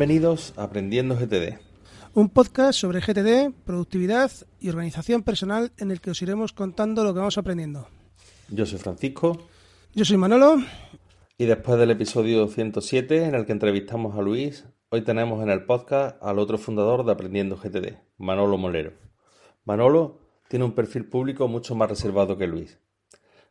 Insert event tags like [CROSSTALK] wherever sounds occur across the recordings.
Bienvenidos a Aprendiendo GTD. Un podcast sobre GTD, productividad y organización personal en el que os iremos contando lo que vamos aprendiendo. Yo soy Francisco. Yo soy Manolo. Y después del episodio 107 en el que entrevistamos a Luis, hoy tenemos en el podcast al otro fundador de Aprendiendo GTD, Manolo Molero. Manolo tiene un perfil público mucho más reservado que Luis.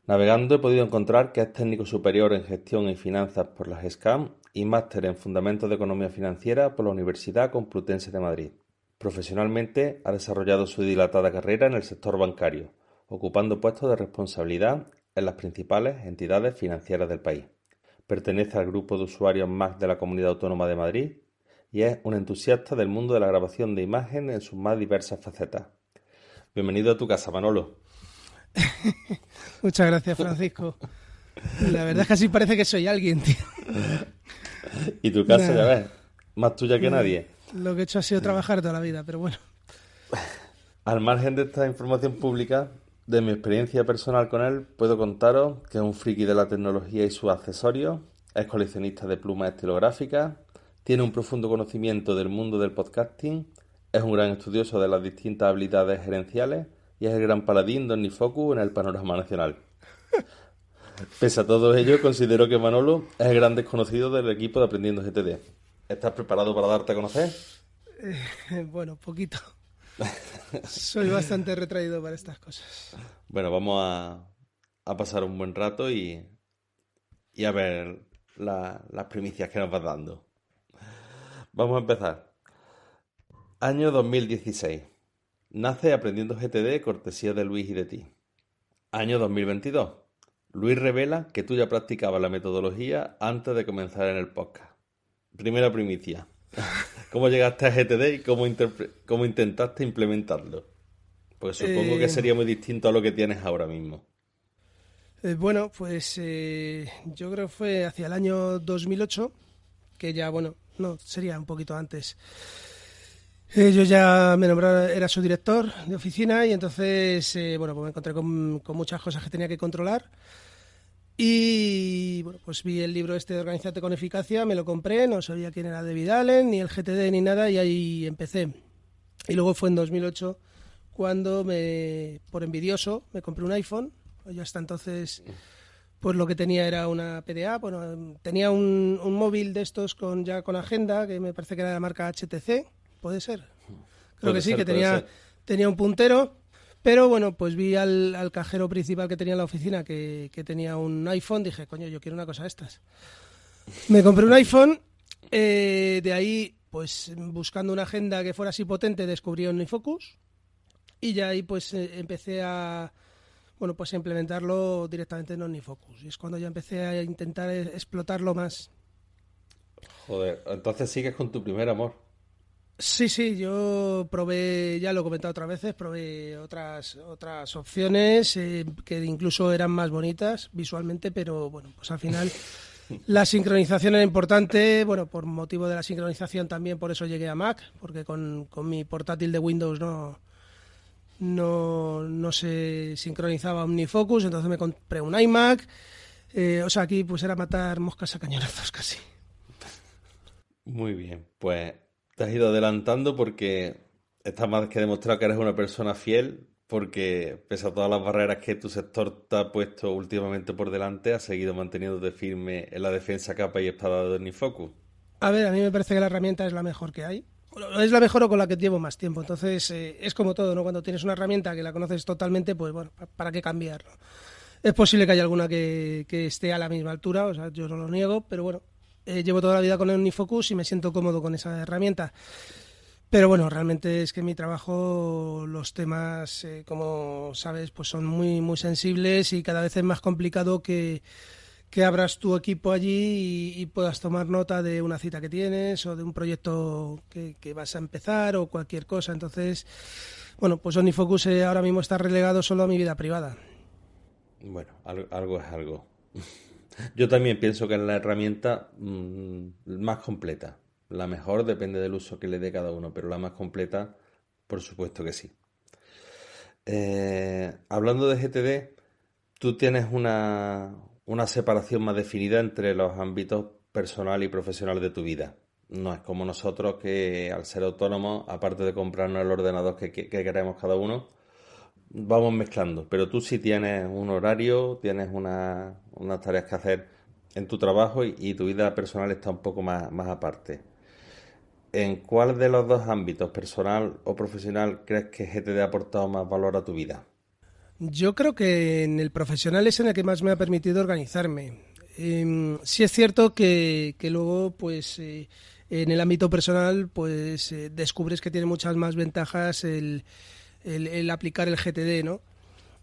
Navegando he podido encontrar que es técnico superior en gestión y finanzas por las SCAM y máster en Fundamentos de Economía Financiera por la Universidad Complutense de Madrid. Profesionalmente ha desarrollado su dilatada carrera en el sector bancario, ocupando puestos de responsabilidad en las principales entidades financieras del país. Pertenece al grupo de usuarios MAC de la Comunidad Autónoma de Madrid y es un entusiasta del mundo de la grabación de imagen en sus más diversas facetas. Bienvenido a tu casa, Manolo. [LAUGHS] Muchas gracias, Francisco. La verdad es que así parece que soy alguien, tío. [LAUGHS] Y tu casa, ya ves, más tuya que nadie. Lo que he hecho ha sido trabajar toda la vida, pero bueno. [LAUGHS] Al margen de esta información pública, de mi experiencia personal con él, puedo contaros que es un friki de la tecnología y sus accesorios, es coleccionista de plumas estilográficas, tiene un profundo conocimiento del mundo del podcasting, es un gran estudioso de las distintas habilidades gerenciales y es el gran paladín de Omnifocus en el panorama nacional. Pese a todo ello, considero que Manolo es el gran desconocido del equipo de Aprendiendo GTD. ¿Estás preparado para darte a conocer? Eh, bueno, poquito. Soy bastante retraído para estas cosas. Bueno, vamos a, pasar un buen rato y, y a ver las primicias que nos vas dando. Vamos a empezar. Año 2016. Nace Aprendiendo GTD cortesía de Luis y de ti. Año 2022. Luis revela que tú ya practicabas la metodología antes de comenzar en el podcast. Primera primicia. [LAUGHS] ¿Cómo llegaste a GTD y cómo, cómo intentaste implementarlo? Pues supongo que eh, sería muy distinto a lo que tienes ahora mismo. Eh, bueno, pues eh, yo creo que fue hacia el año 2008, que ya, bueno, no, sería un poquito antes. Eh, yo ya me nombraron, era su director de oficina y entonces, eh, bueno, pues me encontré con, muchas cosas que tenía que controlar. Y bueno, pues vi el libro este de Organizarte con Eficacia, me lo compré, no sabía quién era David Allen, ni el GTD, ni nada, y ahí empecé. Y luego fue en 2008 cuando me, por envidioso, me compré un iPhone. Yo hasta entonces, pues lo que tenía era una PDA. Bueno, tenía un, un móvil de estos con ya con agenda, que me parece que era de la marca HTC puede ser. Creo que sí, que tenía, tenía un puntero. Pero bueno, pues vi al, cajero principal que tenía en la oficina que, tenía un iPhone. Dije, coño, yo quiero una cosa de estas. Me compré un iPhone. Eh, de ahí, pues buscando una agenda que fuera así potente, descubrí OmniFocus. Y ya ahí, pues eh, empecé a. Bueno, pues a implementarlo directamente en OmniFocus. Y es cuando ya empecé a intentar explotarlo más. Joder, entonces sigues con tu primer amor. Sí, sí, yo probé, ya lo he comentado otras veces, probé otras, otras opciones eh, que incluso eran más bonitas visualmente, pero bueno, pues al final [LAUGHS] la sincronización era importante, bueno, por motivo de la sincronización también por eso llegué a Mac, porque con, mi portátil de Windows no, no, no se sincronizaba OmniFocus, entonces me compré un iMac, eh, o sea, aquí pues era matar moscas a cañonazos [LAUGHS] casi. Muy bien, pues te has ido adelantando porque está más que demostrado que eres una persona fiel, porque pese a todas las barreras que tu sector te ha puesto últimamente por delante, has seguido manteniéndote firme en la defensa capa y espada de Omnifocus. A ver, a mí me parece que la herramienta es la mejor que hay. Es la mejor o con la que llevo más tiempo. Entonces, eh, es como todo, ¿no? Cuando tienes una herramienta que la conoces totalmente, pues bueno, ¿para qué cambiarlo? Es posible que haya alguna que, que esté a la misma altura, o sea, yo no lo niego, pero bueno, eh, llevo toda la vida con el Unifocus y me siento cómodo con esa herramienta. Pero bueno, realmente es que mi trabajo, los temas, eh, como sabes, pues son muy, muy sensibles y cada vez es más complicado que, abras tu equipo allí y, puedas tomar nota de una cita que tienes o de un proyecto que, vas a empezar o cualquier cosa. Entonces, bueno, pues Unifocus eh, ahora mismo está relegado solo a mi vida privada. Bueno, algo es algo. [LAUGHS] Yo también pienso que es la herramienta mm, más completa. La mejor depende del uso que le dé cada uno, pero la más completa, por supuesto que sí. Eh, hablando de GTD, tú tienes una, una separación más definida entre los ámbitos personal y profesional de tu vida. no es como nosotros que al ser autónomos, aparte de comprarnos el ordenador que, queremos cada uno, vamos mezclando. Pero tú sí tienes un horario, tienes unas tareas que hacer en tu trabajo y, tu vida personal está un poco más, más aparte. ¿En cuál de los dos ámbitos, personal o profesional, crees que GTD ha aportado más valor a tu vida? Yo creo que en el profesional es en el que más me ha permitido organizarme. Eh, sí es cierto que, luego, pues, eh, en el ámbito personal, pues, eh, descubres que tiene muchas más ventajas el, el, aplicar el GTD, ¿no?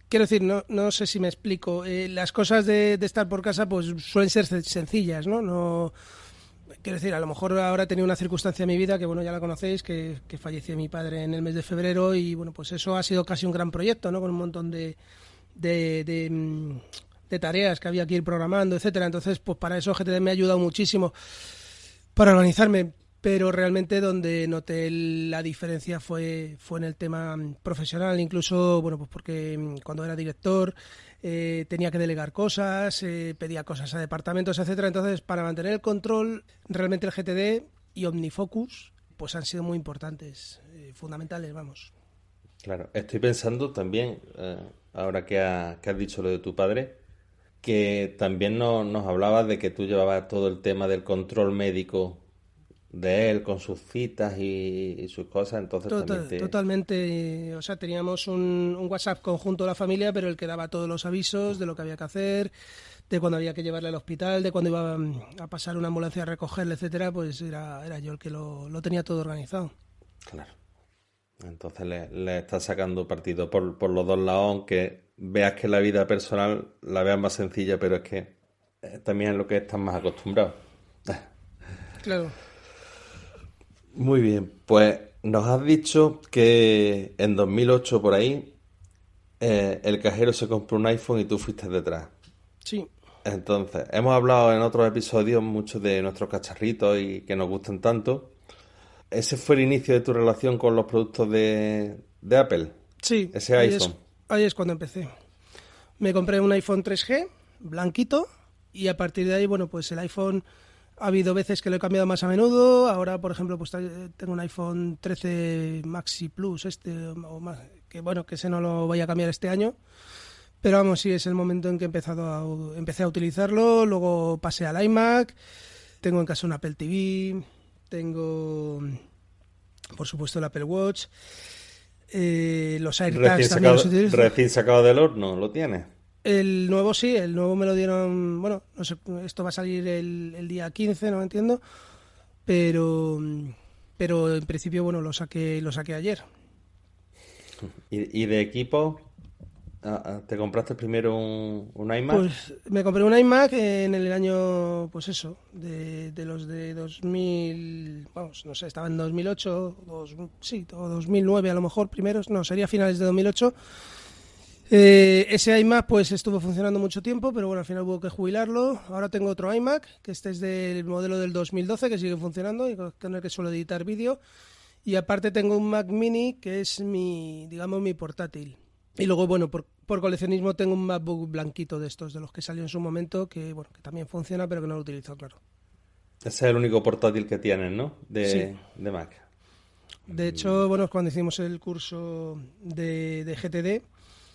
Quiero decir, no, no sé si me explico. Eh, las cosas de, de, estar por casa, pues, suelen ser sencillas, ¿no? No quiero decir, a lo mejor ahora he tenido una circunstancia en mi vida que, bueno, ya la conocéis, que, falleció mi padre en el mes de febrero y, bueno, pues eso ha sido casi un gran proyecto, ¿no? Con un montón de, de, mm, tareas que había que ir programando, etcétera. Entonces, pues para eso GTD me ha ayudado muchísimo para organizarme, pero realmente donde noté la diferencia fue, fue en el tema profesional, incluso, bueno, pues porque mm, cuando era director eh, tenía que delegar cosas, eh, pedía cosas a departamentos, etcétera. Entonces, para mantener el control, realmente el GTD y OmniFocus pues han sido muy importantes, eh, fundamentales, vamos. Claro, estoy pensando también, ahora que, has dicho lo de tu padre, que también nos hablabas de que tú llevabas todo el tema del control médico de él con sus citas y, sus cosas, entonces Totalmente, o sea, teníamos un, WhatsApp conjunto de la familia, pero el que daba todos los avisos de lo que había que hacer, de cuando había que llevarle al hospital, de cuando iba a pasar una ambulancia a recogerle, etcétera, pues era, era yo el que lo, tenía todo organizado. Claro. Entonces le, le estás sacando partido por, por los dos lados, aunque veas que la vida personal la veas más sencilla, pero es que eh, también es lo que estás más acostumbrado. [LAUGHS] Claro. Muy bien, pues nos has dicho que en 2008 por ahí eh, el cajero se compró un iPhone y tú fuiste detrás. Sí. Entonces, hemos hablado en otros episodios mucho de nuestros cacharritos y que nos gustan tanto. ¿Ese fue el inicio de tu relación con los productos de, Apple? Sí. Ese iPhone. ahí es cuando empecé. Me compré un iPhone 3G, blanquito, y a partir de ahí, bueno, pues el iPhone ha habido veces que lo he cambiado más a menudo. Ahora, por ejemplo, pues tengo un iPhone 13 Maxi Plus, este, o más, que bueno, que ese no lo voy a cambiar este año. Pero vamos, sí, es el momento en que he empezado a, empecé a utilizarlo. Luego pasé al iMac. Tengo en casa un Apple TV. Tengo, por supuesto, el Apple Watch. Eh, los AirTags también los utilizo. Recién sacado del horno, ¿lo tiene? El nuevo sí, el nuevo me lo dieron, bueno, no sé, esto va a salir el, día 15, no entiendo, pero pero en principio, bueno, lo saqué, lo saqué ayer. ¿Y, de equipo? Ah, ah, ¿Te compraste primero un, un, iMac? Pues me compré un iMac en el año, pues eso, de, de los de 2000, vamos, no sé, estaba en 2008, dos, sí, o 2009 a lo mejor, primeros, no, sería finales de 2008 eh, ese iMac pues estuvo funcionando mucho tiempo, pero bueno, al final hubo que jubilarlo. Ahora tengo otro iMac, que este es del modelo del 2012, que sigue funcionando y con el que suelo editar vídeo. Y aparte tengo un Mac Mini, que es mi, digamos, mi portátil. Y luego, bueno, por, coleccionismo tengo un MacBook blanquito de estos, de los que salió en su momento, que bueno, que también funciona, pero que no lo utilizo, claro. Ese es el único portátil que tienes, ¿no? De, de Mac. De hecho, bueno, cuando hicimos el curso de, de GTD,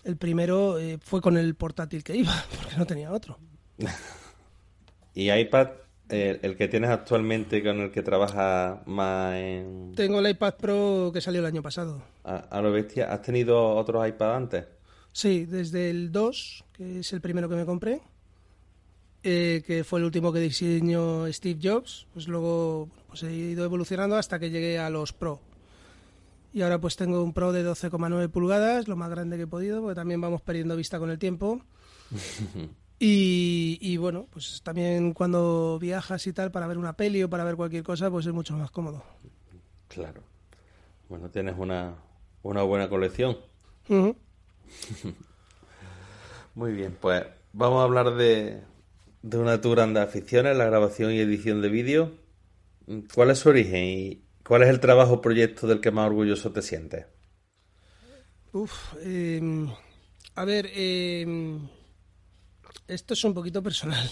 el primero eh, fue con el portátil que iba, [LAUGHS] porque no tenía otro. [LAUGHS] ¿Y iPad, el que tienes actualmente con el que trabajas más en...? Tengo el iPad Pro que salió el año pasado. A, lo bestia, ¿has tenido otros iPad antes? Sí, desde el 2, que es el primero que me compré, eh, que fue el último que diseñó Steve Jobs, pues luego pues he ido evolucionando hasta que llegué a los Pro, y ahora pues tengo un Pro de 12,9 pulgadas, lo más grande que he podido, porque también vamos perdiendo vista con el tiempo. [LAUGHS] y, bueno, pues también cuando viajas y tal para ver una peli o para ver cualquier cosa, pues es mucho más cómodo. Claro. Bueno, tienes una, una buena colección. [LAUGHS] Muy bien, pues vamos a hablar de, de una de tus grandes aficiones, la grabación y edición de vídeo. ¿Cuál es su origen y, ¿Cuál es el trabajo o proyecto del que más orgulloso te sientes? Uf, em, a ver, em, esto es un poquito personal.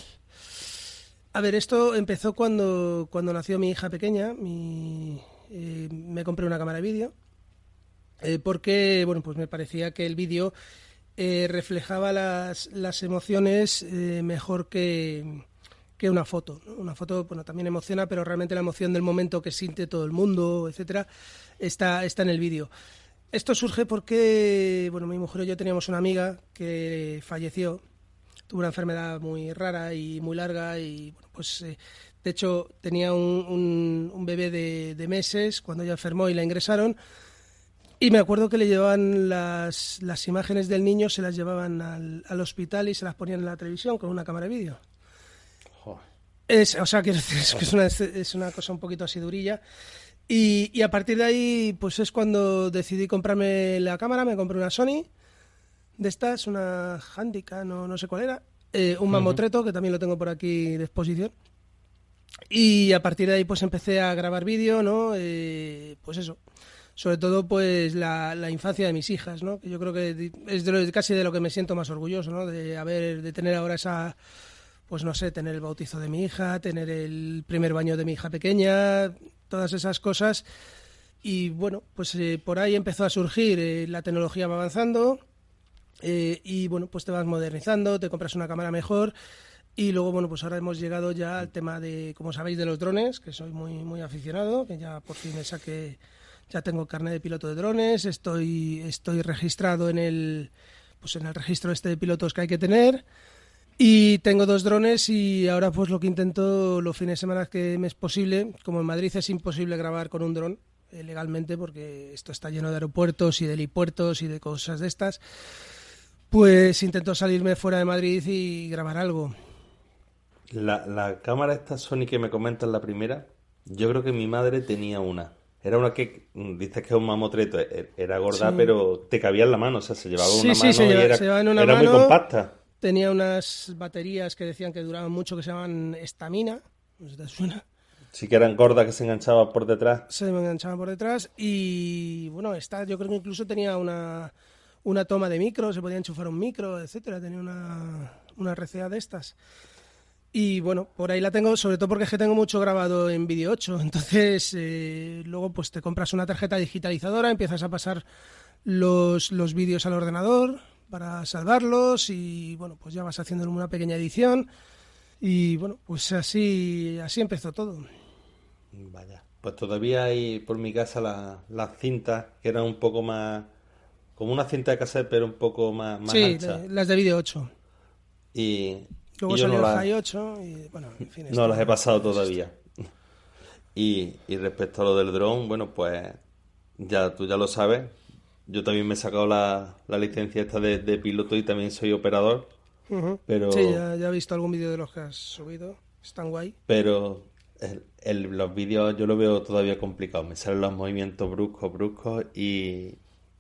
A ver, esto empezó cuando, cuando nació mi hija pequeña. Eh, me compré una cámara de vídeo eh, porque, bueno, pues me parecía que el vídeo eh, reflejaba las, las emociones mejor que, que una foto. Una foto, bueno, también emociona, pero realmente la emoción del momento que siente todo el mundo, etcétera, está, está en el vídeo. Esto surge porque, bueno, mi mujer y yo teníamos una amiga que falleció tuvo una enfermedad muy rara y muy larga y bueno, pues eh, de hecho tenía un, un, bebé de, de, meses cuando ella enfermó y la ingresaron y me acuerdo que le llevaban las, las imágenes del niño, se las llevaban al, al, hospital y se las ponían en la televisión con una cámara de vídeo. Es, o sea, decir, es, que es, una, es una cosa un poquito así durilla. Y, y, a partir de ahí, pues es cuando decidí comprarme la cámara, me compré una Sony de estas, una Handica, no, no sé cuál era, eh, un mamotreto, que también lo tengo por aquí de exposición. Y a partir de ahí pues empecé a grabar vídeo, ¿no? Eh, pues eso, sobre todo pues la, la, infancia de mis hijas, ¿no? Que yo creo que es de lo, casi de lo que me siento más orgulloso, ¿no? De haber, de tener ahora esa, pues no sé, tener el bautizo de mi hija, tener el primer baño de mi hija pequeña, todas esas cosas. Y bueno, pues eh, por ahí empezó a surgir, la tecnología va avanzando, eh, y bueno, pues te vas modernizando, te compras una cámara mejor. Y luego, bueno, pues ahora hemos llegado ya al tema de, como sabéis, de los drones, que soy muy, muy aficionado, que ya por fin me saqué, ya tengo carnet de piloto de drones, estoy, estoy registrado en el, pues en el registro este de pilotos que hay que tener. Y tengo dos drones y ahora pues lo que intento los fines de semana que me es posible, como en Madrid es imposible grabar con un dron eh, legalmente porque esto está lleno de aeropuertos y de helipuertos y de cosas de estas, pues intento salirme fuera de Madrid y grabar algo. La, la cámara esta Sony que me comentas la primera, yo creo que mi madre tenía una. Era una que, mm, dices que es un mamotreto, e, era gorda, pero te cabía en la mano, o sea, se llevaba una mano y era, una era muy compacta. Tenía unas baterías que decían que duraban mucho, que se llamaban estamina, no sé si te suena. Sí que eran gordas que se enganchaban por detrás. Se me enganchaban por detrás y, bueno, esta yo creo que incluso tenía una una toma de micro, se podía enchufar un micro, etcétera, tenía una, una RCA de estas. Y bueno, por ahí la tengo, sobre todo porque es que tengo mucho grabado en vídeo 8. [LAUGHS] Entonces, eh, luego pues te compras una tarjeta digitalizadora, empiezas a pasar los, los vídeos al ordenador para salvarlos y bueno, pues ya vas haciendo una pequeña edición. Y bueno, pues así, así empezó todo. Vaya, pues todavía hay por mi casa las la cintas que eran un poco más como una cinta de cassette, pero un poco más, más sí, las de vídeo 8. Y, Luego y salió no el las, High 8 y, bueno, en fin. no las he pasado todavía. Y, y respecto a lo del dron, bueno, pues ya tú ya lo sabes. Yo también me he sacado la, la licencia esta de, de, piloto y también soy operador. Uh pero Sí, ya, ya, he visto algún vídeo de los que has subido. Están guay. Pero el, el, los vídeos yo lo veo todavía complicado. Me salen los movimientos bruscos, bruscos y,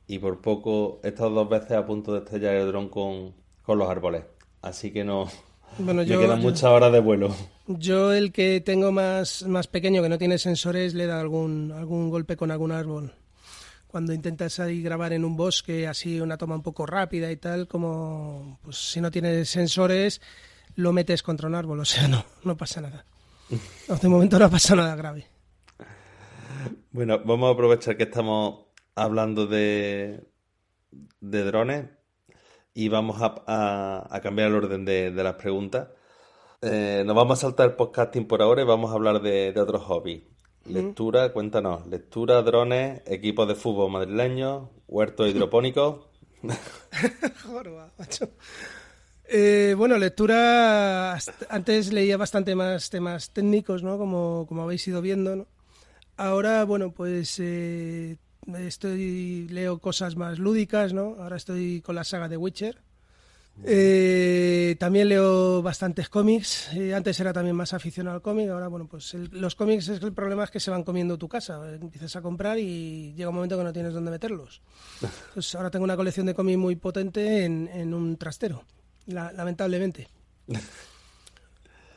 y por poco he estado dos veces a punto de estrellar el dron con, con los árboles. Así que no. [LAUGHS] Bueno, me yo, quedan muchas horas de vuelo. Yo, el que tengo más, más pequeño, que no tiene sensores, le da algún, algún golpe con algún árbol. Cuando intentas ahí grabar en un bosque, así una toma un poco rápida y tal, como pues si no tienes sensores, lo metes contra un árbol, o sea, no, no pasa nada. [LAUGHS] De momento no pasa nada grave. Bueno, vamos a aprovechar que estamos hablando de, de drones y vamos a, a, a cambiar el orden de, de las preguntas. Eh, nos vamos a saltar el podcasting por ahora y vamos a hablar de, de otros hobbies. Lectura, cuéntanos. Lectura, drones, equipos de fútbol madrileños, huertos [LAUGHS] hidropónicos. [LAUGHS] Jorba, macho. Eh, bueno, lectura. Antes leía bastante más temas técnicos, ¿no? Como, como habéis ido viendo, ¿no? Ahora, bueno, pues eh, estoy leo cosas más lúdicas, ¿no? Ahora estoy con la saga de Witcher. Eh, también leo bastantes cómics. Eh, antes era también más aficionado al cómic. Ahora, bueno, pues el, los cómics es el problema es que se van comiendo tu casa. Empiezas a comprar y llega un momento que no tienes dónde meterlos. [LAUGHS] Pues ahora tengo una colección de cómics muy potente en, en un trastero, la, lamentablemente. [LAUGHS]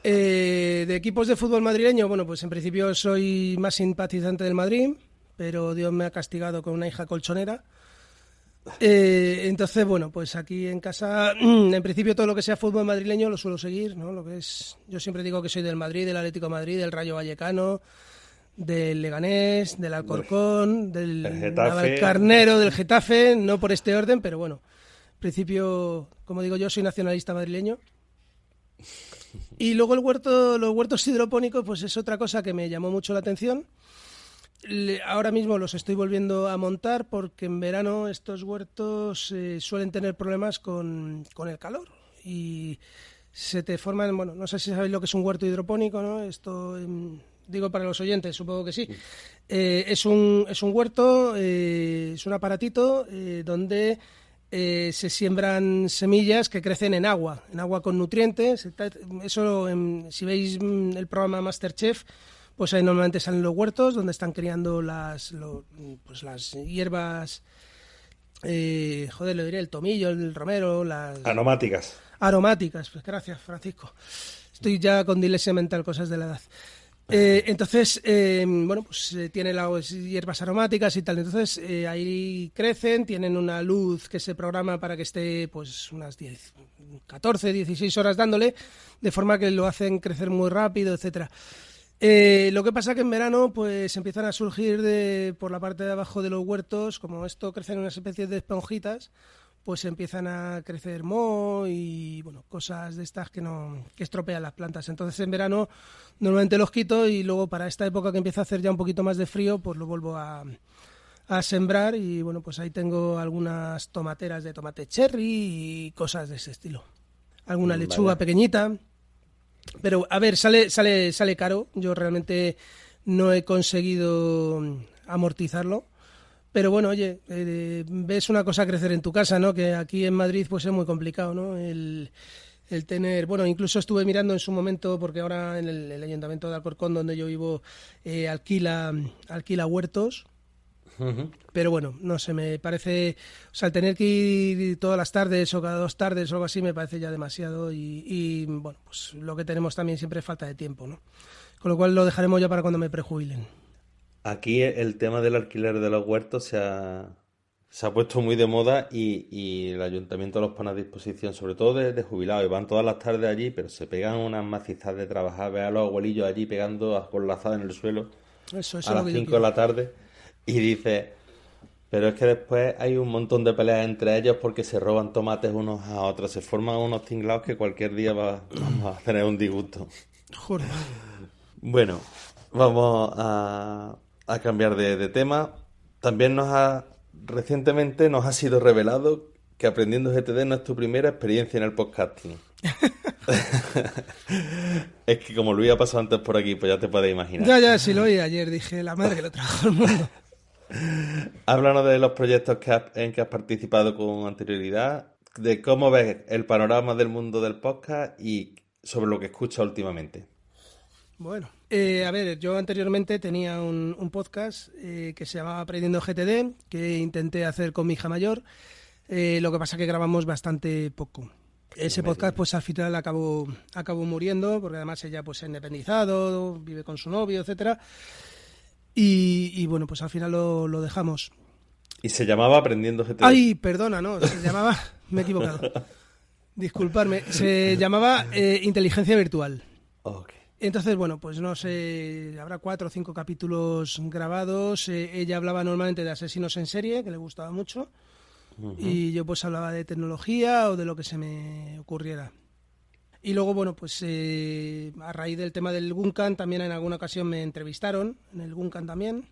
Eh, de equipos de fútbol madrileño, bueno, pues en principio soy más simpatizante del Madrid pero Dios me ha castigado con una hija colchonera. Eh, entonces, bueno, pues aquí en casa, en principio todo lo que sea fútbol madrileño lo suelo seguir, ¿no? Lo que es, yo siempre digo que soy del Madrid, del Atlético de Madrid, del Rayo Vallecano, del Leganés, del Alcorcón, del Carnero, del Getafe, no por este orden, pero bueno, en principio, como digo yo, soy nacionalista madrileño. Y luego el huerto, los huertos hidropónicos, pues es otra cosa que me llamó mucho la atención ahora mismo los estoy volviendo a montar porque en verano estos huertos eh, suelen tener problemas con, el calor y se te forman, bueno, no sé si sabéis lo que es un huerto hidropónico, ¿no? Esto, em, digo para los oyentes, supongo que sí. Eh, es, un, es un huerto, eh, es un aparatito donde se siembran semillas que crecen en agua, en agua con nutrientes. Eso, si veis mm, el programa Masterchef, pues ahí normalmente salen los huertos donde están criando las, pues las hierbas, eh, joder, le diré, el tomillo, el romero, las... Aromáticas. Aromáticas, pues gracias, Francisco. Estoy ya con dilesia mental, cosas de la edad. Eh, entonces, eh, bueno, pues tiene las hierbas aromáticas y tal. Entonces, ahí crecen, tienen una luz que se programa para que esté, pues, unas 10, 14, 16 horas dándole, de forma que lo hacen crecer muy rápido, etcétera. Eh, lo que pasa que en verano pues empiezan a surgir de, por la parte de abajo de los huertos, como esto crece en unas especies de esponjitas, pues empiezan a crecer moho y bueno, cosas de estas que no que estropean las plantas. Entonces en verano normalmente los quito y luego para esta época que empieza a hacer ya un poquito más de frío, pues lo vuelvo a, a sembrar y bueno, pues ahí tengo algunas tomateras de tomate cherry y cosas de ese estilo. Alguna lechuga pequeñita. Pero, a ver, sale, sale, sale caro. Yo realmente no he conseguido amortizarlo. Pero bueno, oye, eh, ves una cosa crecer en tu casa, ¿no? Que aquí en Madrid pues es muy complicado, ¿no? El, tener, bueno, incluso estuve mirando en su momento, porque ahora en el, ayuntamiento de Alcorcón, donde yo vivo, eh, alquila, alquila huertos pero bueno, no sé, me parece, o sea, el tener que ir todas las tardes o cada dos tardes o algo así me parece ya demasiado y, bueno, pues lo que tenemos también siempre es falta de tiempo, ¿no? Con lo cual lo dejaremos ya para cuando me prejubilen. Aquí el tema del alquiler de los huertos se ha, se ha puesto muy de moda y, el ayuntamiento los pone a disposición, sobre todo de, jubilados, y van todas las tardes allí, pero se pegan unas macizas de trabajar, ve a los abuelillos allí pegando con lazada en el suelo eso, a las 5 de la tarde y dice, pero es que después hay un montón de peleas entre ellos porque se roban tomates unos a otros, se forman unos tinglados que cualquier día va, vamos a tener un disgusto. Joder. Bueno, vamos a, a cambiar de, de, tema. También nos ha, recientemente nos ha sido revelado que Aprendiendo GTD no es tu primera experiencia en el podcasting. [LAUGHS] es que como lo había pasado antes por aquí, pues ya te puedes imaginar. Ya, ya, sí lo oí ayer, dije, la madre que lo trajo el mundo. Háblanos de los proyectos en que has participado con anterioridad, de cómo ves el panorama del mundo del podcast y sobre lo que escuchas últimamente. Bueno, eh, a ver, yo anteriormente tenía un, podcast eh, que se llamaba Aprendiendo GTD, que intenté hacer con mi hija mayor. Eh, lo que pasa que grabamos bastante poco. Ese podcast, pues al final acabó, acabó muriendo, porque además ella pues se ha independizado, vive con su novio, etcétera. Y, bueno, pues al final lo, dejamos. ¿Y se llamaba Aprendiendo GTD? Ay, perdona, no, se llamaba, me he equivocado. Disculparme, se llamaba eh, Inteligencia Virtual. Entonces, bueno, pues no sé, habrá cuatro o cinco capítulos grabados. Eh, ella hablaba normalmente de asesinos en serie, que le gustaba mucho. Y yo pues hablaba de tecnología o de lo que se me ocurriera. Y luego, bueno, pues eh, a raíz del tema del Guncan, también en alguna ocasión me entrevistaron, en el Guncan también.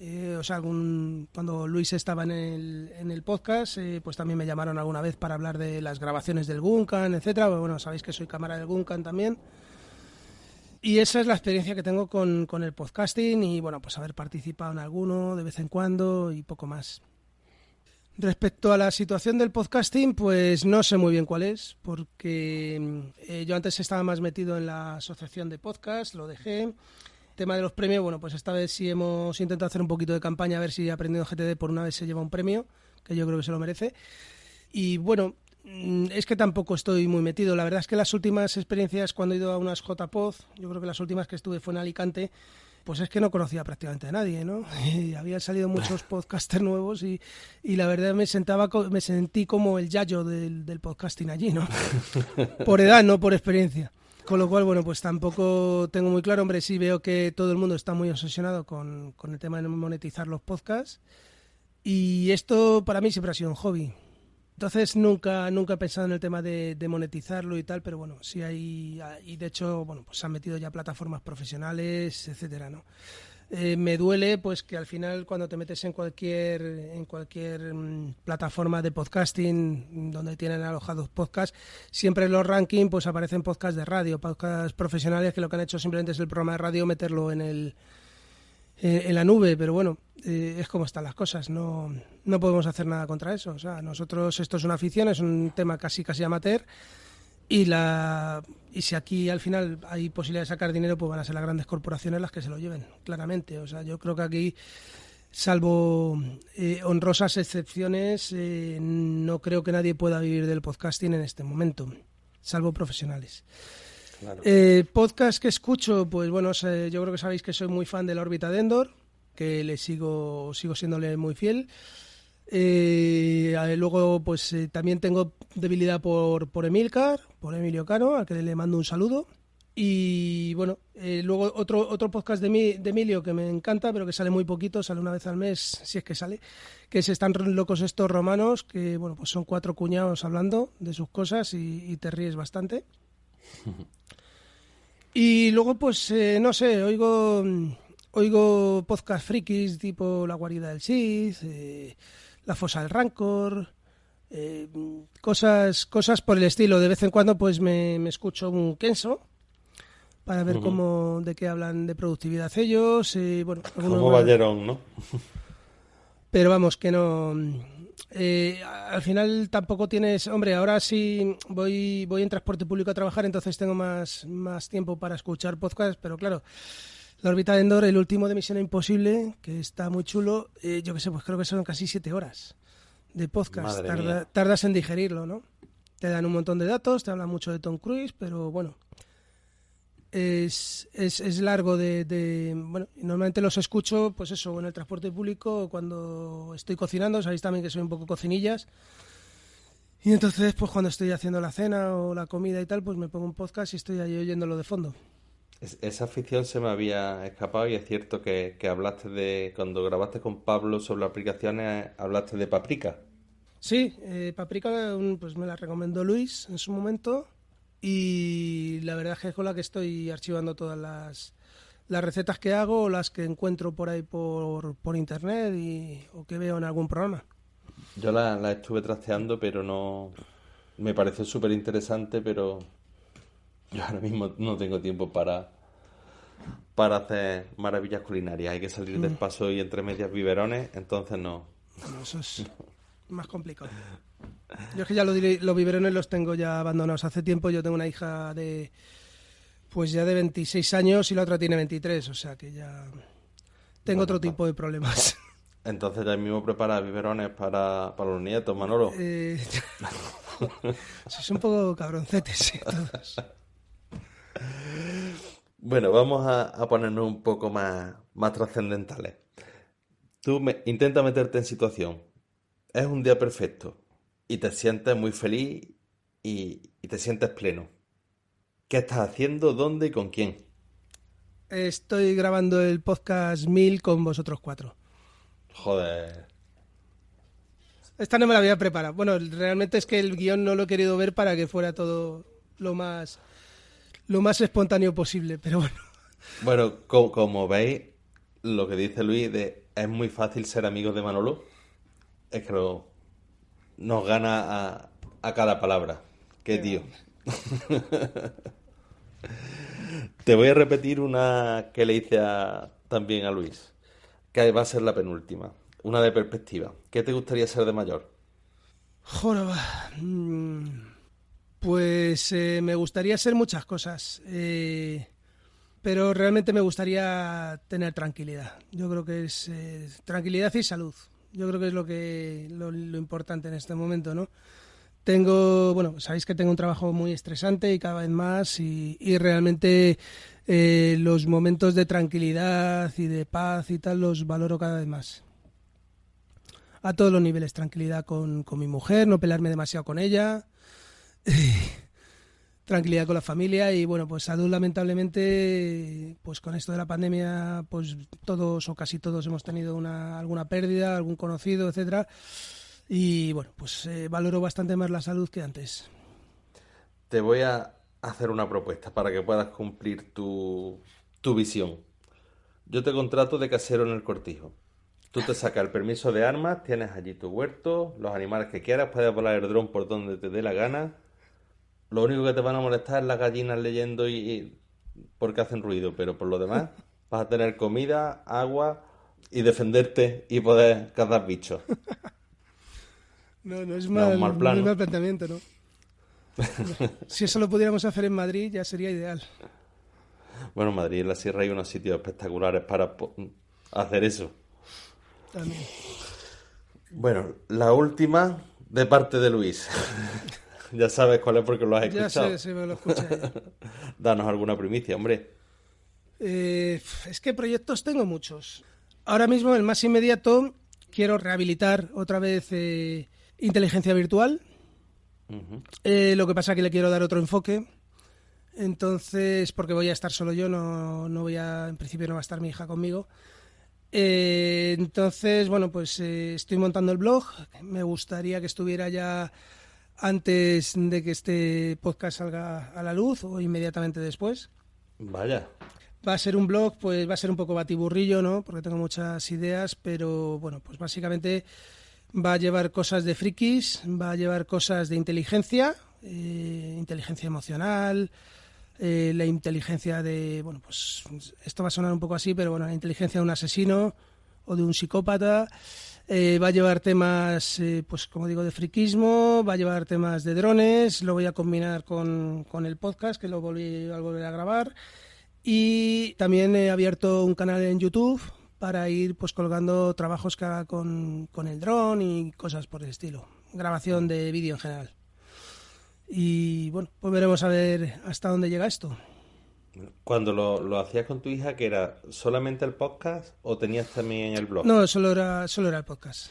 Eh, o sea, cuando Luis estaba en el, en el podcast, eh, pues también me llamaron alguna vez para hablar de las grabaciones del Guncan, etcétera. Bueno, sabéis que soy cámara del Guncan también. Y esa es la experiencia que tengo con, con el podcasting y, bueno, pues haber participado en alguno de vez en cuando y poco más. Respecto a la situación del podcasting, pues no sé muy bien cuál es, porque eh, yo antes estaba más metido en la asociación de podcast, lo dejé. Tema de los premios, bueno, pues esta vez sí hemos intentado hacer un poquito de campaña a ver si Aprendiendo GTD por una vez se lleva un premio, que yo creo que se lo merece. Y bueno, mm, es que tampoco estoy muy metido. La verdad es que las últimas experiencias cuando he ido a unas JPod, yo creo que las últimas que estuve fue en Alicante, pues es que no conocía prácticamente a nadie, ¿no? [LAUGHS] Y habían salido muchos [LAUGHS] podcasters nuevos y, y, la verdad me sentaba me sentí como el yayo del, del podcasting allí, ¿no? [LAUGHS] Por edad, no por experiencia. Con lo cual, bueno, pues tampoco tengo muy claro, hombre, sí veo que todo el mundo está muy obsesionado con, con el tema de monetizar los podcasts y esto para mí siempre ha sido un hobby. Entonces nunca, nunca he pensado en el tema de, monetizarlo y tal, pero bueno, sí hay, y de hecho, bueno, pues se han metido ya plataformas profesionales, etcétera, ¿no? Eh, me duele pues que al final cuando te metes en cualquier en cualquier mm, plataforma de podcasting donde tienen alojados podcasts siempre los rankings pues aparecen podcasts de radio podcasts profesionales que lo que han hecho simplemente es el programa de radio meterlo en el eh, en la nube, pero bueno, eh, es como están las cosas, no, no podemos hacer nada contra eso. O sea, nosotros esto es una afición, es un tema casi casi amateur y la y si aquí al final hay posibilidad de sacar dinero, pues van a ser las grandes corporaciones las que se lo lleven, claramente. O sea, yo creo que aquí salvo eh, honrosas excepciones, no creo que nadie pueda vivir del podcasting en este momento, salvo profesionales. Eh, podcast que escucho, pues bueno, yo creo que sabéis que soy muy fan de la órbita de Endor, que le sigo, sigo siéndole muy fiel. Eh, luego, pues eh, también tengo debilidad por, por Emilcar, por Emilio Cano, al que le mando un saludo. Y bueno, luego otro, otro podcast de, de, Emilio que me encanta, pero que sale muy poquito, sale una vez al mes, si es que sale, que es Están locos estos romanos, que bueno, pues son cuatro cuñados hablando de sus cosas y, y te ríes bastante. [LAUGHS] Y luego, pues, eh, no sé, oigo, oigo podcast frikis tipo La guarida del Sith, eh, La fosa del Rancor, eh, cosas, cosas por el estilo. De vez en cuando, pues, me, me escucho un Kenso para ver cómo, de qué hablan de productividad ellos. bueno, Como Ballerón, ¿no? Pero vamos, que no eh, al final tampoco tienes, hombre, ahora sí voy, voy en transporte público a trabajar, entonces tengo más, más tiempo para escuchar podcasts, pero claro, la órbita de Endor, el último de Misión Imposible, que está muy chulo, eh, yo qué sé, pues creo que son casi siete horas de podcast, tardas en digerirlo, ¿no? Te dan un montón de datos, te hablan mucho de Tom Cruise, pero bueno, es, es, es largo de, Bueno, normalmente los escucho, pues eso, en el transporte público, cuando estoy cocinando, sabéis también que soy un poco cocinillas. Y entonces, pues cuando estoy haciendo la cena o la comida y tal, pues me pongo un podcast y estoy ahí oyéndolo de fondo. esa afición se me había escapado y es cierto que, que hablaste de, cuando grabaste con Pablo sobre aplicaciones, hablaste de Paprika. Sí, eh, Paprika pues me la recomendó Luis en su momento y la verdad es que es con la que estoy archivando todas las, las recetas que hago o las que encuentro por ahí por, por internet y, o que veo en algún programa. Yo la, la estuve trasteando, pero no. Me pareció súper interesante, pero yo ahora mismo no tengo tiempo para, para hacer maravillas culinarias. Hay que salir del mm. paso y entre medias biberones, entonces no. eso es [LAUGHS] más complicado. Yo es que ya lo diré, los biberones los tengo ya abandonados hace tiempo. Yo tengo una hija de, pues ya de 26 años y la otra tiene 23, o sea que ya tengo otro tipo de problemas. [LAUGHS] Entonces ya mismo prepara biberones para, para los nietos, Manolo. Eh, [LAUGHS] sois un poco cabroncetes, sí, todos. Bueno, vamos a, a, ponernos un poco más, más trascendentales. Tú me, intenta meterte en situación. Es un día perfecto y te sientes muy feliz y, te sientes pleno. ¿Qué estás haciendo? ¿Dónde y con quién? Estoy grabando el podcast 1000 con vosotros cuatro. Joder. Esta no me la había preparado. Bueno, realmente es que el guion no lo he querido ver para que fuera todo lo más lo más espontáneo posible, pero bueno. Bueno, como, como veis, lo que dice Luis de es muy fácil ser amigo de Manolo. Es que lo, nos gana a, cada palabra. Qué tío. [LAUGHS] Te voy a repetir una que le hice también a Luis, que va a ser la penúltima. Una de perspectiva. ¿Qué te gustaría ser de mayor? Joroba. Mm, pues eh, me gustaría ser muchas cosas. Eh, pero realmente me gustaría tener tranquilidad. Yo creo que es eh, tranquilidad y salud. Yo creo que es lo que lo, importante en este momento, ¿no? Tengo, bueno, sabéis que tengo un trabajo muy estresante y cada vez más y, realmente eh, los momentos de tranquilidad y de paz y tal los valoro cada vez más. A todos los niveles, tranquilidad con, con mi mujer, no pelarme demasiado con ella, [LAUGHS] tranquilidad con la familia y bueno, pues salud lamentablemente, pues con esto de la pandemia, pues todos o casi todos hemos tenido una, alguna pérdida, algún conocido, etcétera y bueno, pues eh, valoro bastante más la salud que antes. Te voy a hacer una propuesta para que puedas cumplir tu, tu visión. Yo te contrato de casero en el cortijo. Tú te sacas el permiso de armas, tienes allí tu huerto, los animales que quieras, puedes volar el dron por donde te dé la gana. Lo único que te van a molestar es las gallinas leyendo y, porque hacen ruido, pero por lo demás [LAUGHS] vas a tener comida, agua y defenderte y poder cazar bichos. [LAUGHS] No, no es mal, no, mal, planteamiento, ¿no? [LAUGHS] si eso lo pudiéramos hacer en Madrid ya sería ideal. Bueno, en Madrid en la sierra hay unos sitios espectaculares para hacer eso. También. Bueno, la última de parte de Luis. [LAUGHS] ya sabes cuál es porque lo has escuchado. Ya sé, sí me lo escuché. [LAUGHS] Danos alguna primicia, hombre. Eh, es que proyectos tengo muchos. Ahora mismo, el más inmediato, quiero rehabilitar otra vez eh, inteligencia virtual. Eh, lo que pasa es que le quiero dar otro enfoque. Entonces, porque voy a estar solo yo, no, no voy a, en principio no va a estar mi hija conmigo. Eh, entonces, bueno, pues eh, estoy montando el blog. Me gustaría que estuviera ya antes de que este podcast salga a la luz o inmediatamente después. Vaya. Va a ser un blog, pues va a ser un poco batiburrillo, ¿no? Porque tengo muchas ideas, pero bueno, pues básicamente va a llevar cosas de frikis, va a llevar cosas de inteligencia, eh, inteligencia emocional, eh, la inteligencia de, bueno, pues esto va a sonar un poco así, pero bueno, la inteligencia de un asesino o de un psicópata. Eh, va a llevar temas, pues como digo, de friquismo, va a llevar temas de drones, lo voy a combinar con, con el podcast, que lo volví a volver a grabar. Y también he abierto un canal en YouTube para ir pues colgando trabajos que haga con, el dron y cosas por el estilo. Grabación de vídeo en general. Y bueno, pues veremos a ver hasta dónde llega esto. Cuando lo, hacías con tu hija, que era solamente el podcast o tenías también el blog? No, solo era, solo era el podcast.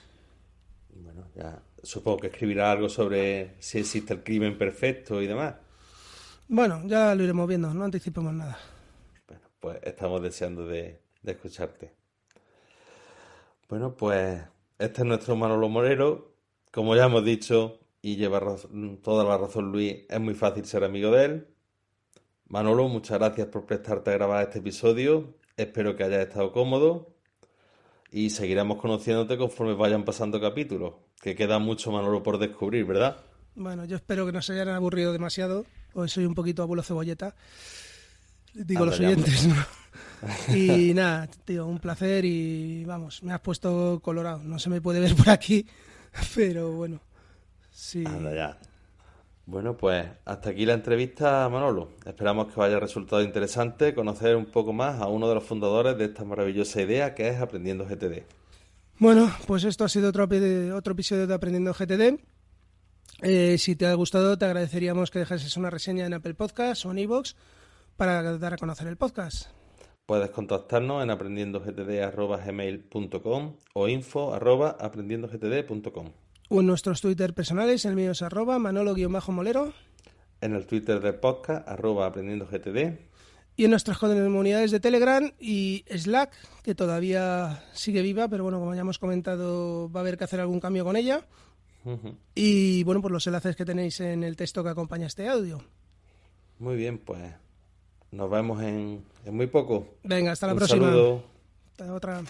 Bueno, ya supongo que escribirá algo sobre si existe el crimen perfecto y demás. Bueno, ya lo iremos viendo, no anticipemos nada. Bueno, pues estamos deseando de escucharte. Bueno, pues este es nuestro Manolo Morero. Como ya hemos dicho, y lleva toda la razón Luis, es muy fácil ser amigo de él. Manolo, muchas gracias por prestarte a grabar este episodio. Espero que hayas estado cómodo y seguiremos conociéndote conforme vayan pasando capítulos, que queda mucho Manolo por descubrir, ¿verdad? Bueno, yo espero que no se hayan aburrido demasiado, hoy soy un poquito abuelo cebolleta. Digo los oyentes, ¿no? [LAUGHS] Y nada, tío, un placer y vamos, me has puesto colorado. No se me puede ver por aquí, [LAUGHS] pero bueno, sí. Anda ya. Bueno, pues hasta aquí la entrevista, Manolo. Esperamos que os haya resultado interesante conocer un poco más a uno de los fundadores de esta maravillosa idea que es Aprendiendo GTD. Bueno, pues esto ha sido otro, otro episodio de Aprendiendo GTD. Eh, si te ha gustado, te agradeceríamos que dejases una reseña en Apple Podcasts o en iVoox para dar a conocer el podcast. Puedes contactarnos en aprendiendogtd.gmail.com o info.aprendiendogtd.com O en nuestros Twitter personales, el mío es arroba manolo-molero. En el Twitter del podcast, arroba aprendiendogtd. Y en nuestras comunidades de Telegram y Slack, que todavía sigue viva, pero bueno, como ya hemos comentado, va a haber que hacer algún cambio con ella. Y bueno, pues los enlaces que tenéis en el texto que acompaña este audio. Muy bien, pues nos vemos en, en muy poco. Venga, hasta la Un próxima. Saludo. Hasta otra.